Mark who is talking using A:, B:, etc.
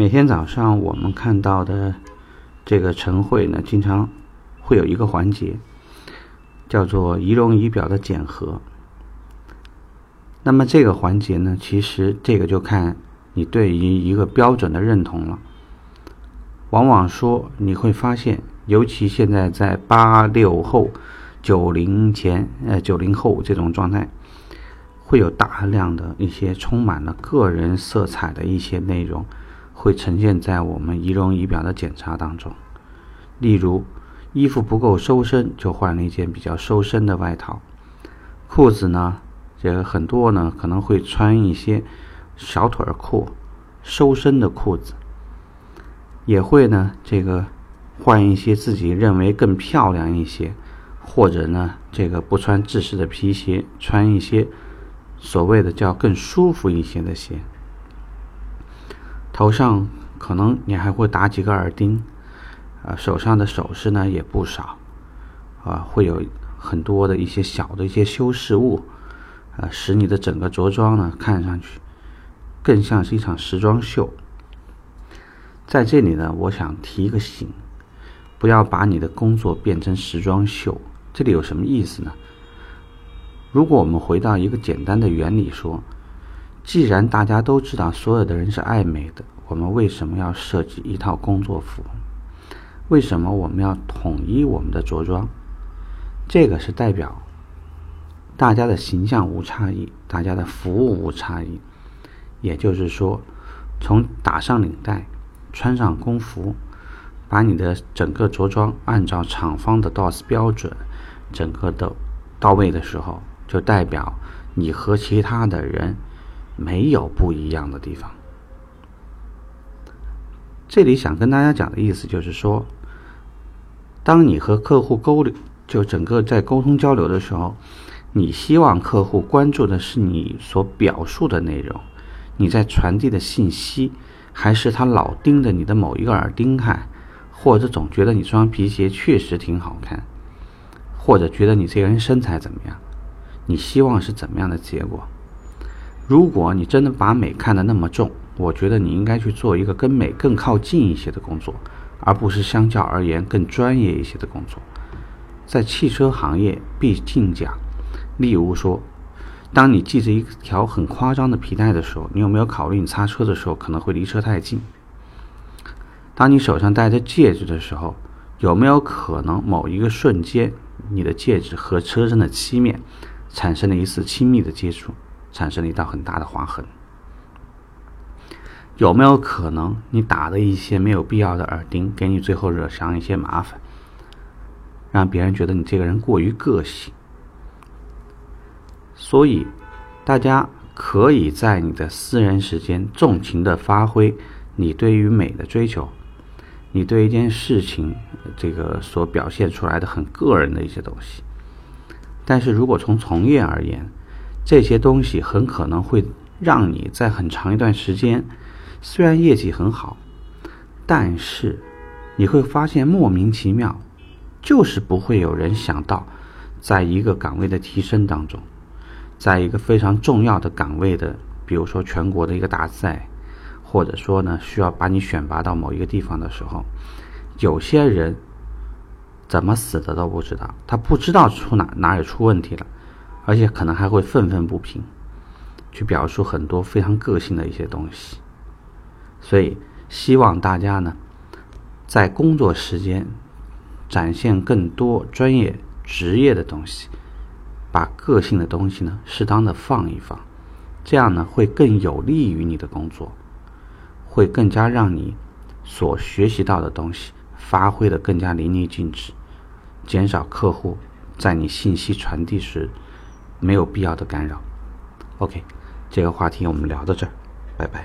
A: 每天早上我们看到的这个晨会呢，经常会有一个环节，叫做仪容仪表的检核。那么这个环节呢，其实这个就看你对于一个标准的认同了。往往说你会发现，尤其现在在八六后、九零前、呃九零后这种状态，会有大量的一些充满了个人色彩的一些内容。会呈现在我们仪容仪表的检查当中，例如衣服不够收身，就换了一件比较收身的外套；裤子呢，这个很多呢可能会穿一些小腿裤、收身的裤子，也会呢这个换一些自己认为更漂亮一些，或者呢这个不穿制式的皮鞋，穿一些所谓的叫更舒服一些的鞋。头上可能你还会打几个耳钉，啊，手上的首饰呢也不少，啊，会有很多的一些小的一些修饰物，啊，使你的整个着装呢看上去更像是一场时装秀。在这里呢，我想提一个醒，不要把你的工作变成时装秀。这里有什么意思呢？如果我们回到一个简单的原理说。既然大家都知道所有的人是爱美的，我们为什么要设计一套工作服？为什么我们要统一我们的着装？这个是代表大家的形象无差异，大家的服务无差异。也就是说，从打上领带、穿上工服，把你的整个着装按照厂方的 DOS 标准，整个的到位的时候，就代表你和其他的人。没有不一样的地方。这里想跟大家讲的意思就是说，当你和客户沟流，就整个在沟通交流的时候，你希望客户关注的是你所表述的内容，你在传递的信息，还是他老盯着你的某一个耳钉看，或者总觉得你这双皮鞋确实挺好看，或者觉得你这个人身材怎么样？你希望是怎么样的结果？如果你真的把美看得那么重，我觉得你应该去做一个跟美更靠近一些的工作，而不是相较而言更专业一些的工作。在汽车行业，毕竟讲，例如说，当你系着一条很夸张的皮带的时候，你有没有考虑你擦车的时候可能会离车太近？当你手上戴着戒指的时候，有没有可能某一个瞬间，你的戒指和车身的漆面产生了一次亲密的接触？产生了一道很大的划痕，有没有可能你打的一些没有必要的耳钉，给你最后惹上一些麻烦，让别人觉得你这个人过于个性？所以，大家可以在你的私人时间纵情的发挥你对于美的追求，你对一件事情这个所表现出来的很个人的一些东西。但是如果从从业而言，这些东西很可能会让你在很长一段时间，虽然业绩很好，但是你会发现莫名其妙，就是不会有人想到，在一个岗位的提升当中，在一个非常重要的岗位的，比如说全国的一个大赛，或者说呢需要把你选拔到某一个地方的时候，有些人怎么死的都不知道，他不知道出哪哪里出问题了。而且可能还会愤愤不平，去表述很多非常个性的一些东西。所以希望大家呢，在工作时间展现更多专业职业的东西，把个性的东西呢适当的放一放，这样呢会更有利于你的工作，会更加让你所学习到的东西发挥的更加淋漓尽致，减少客户在你信息传递时。没有必要的干扰。OK，这个话题我们聊到这儿，拜拜。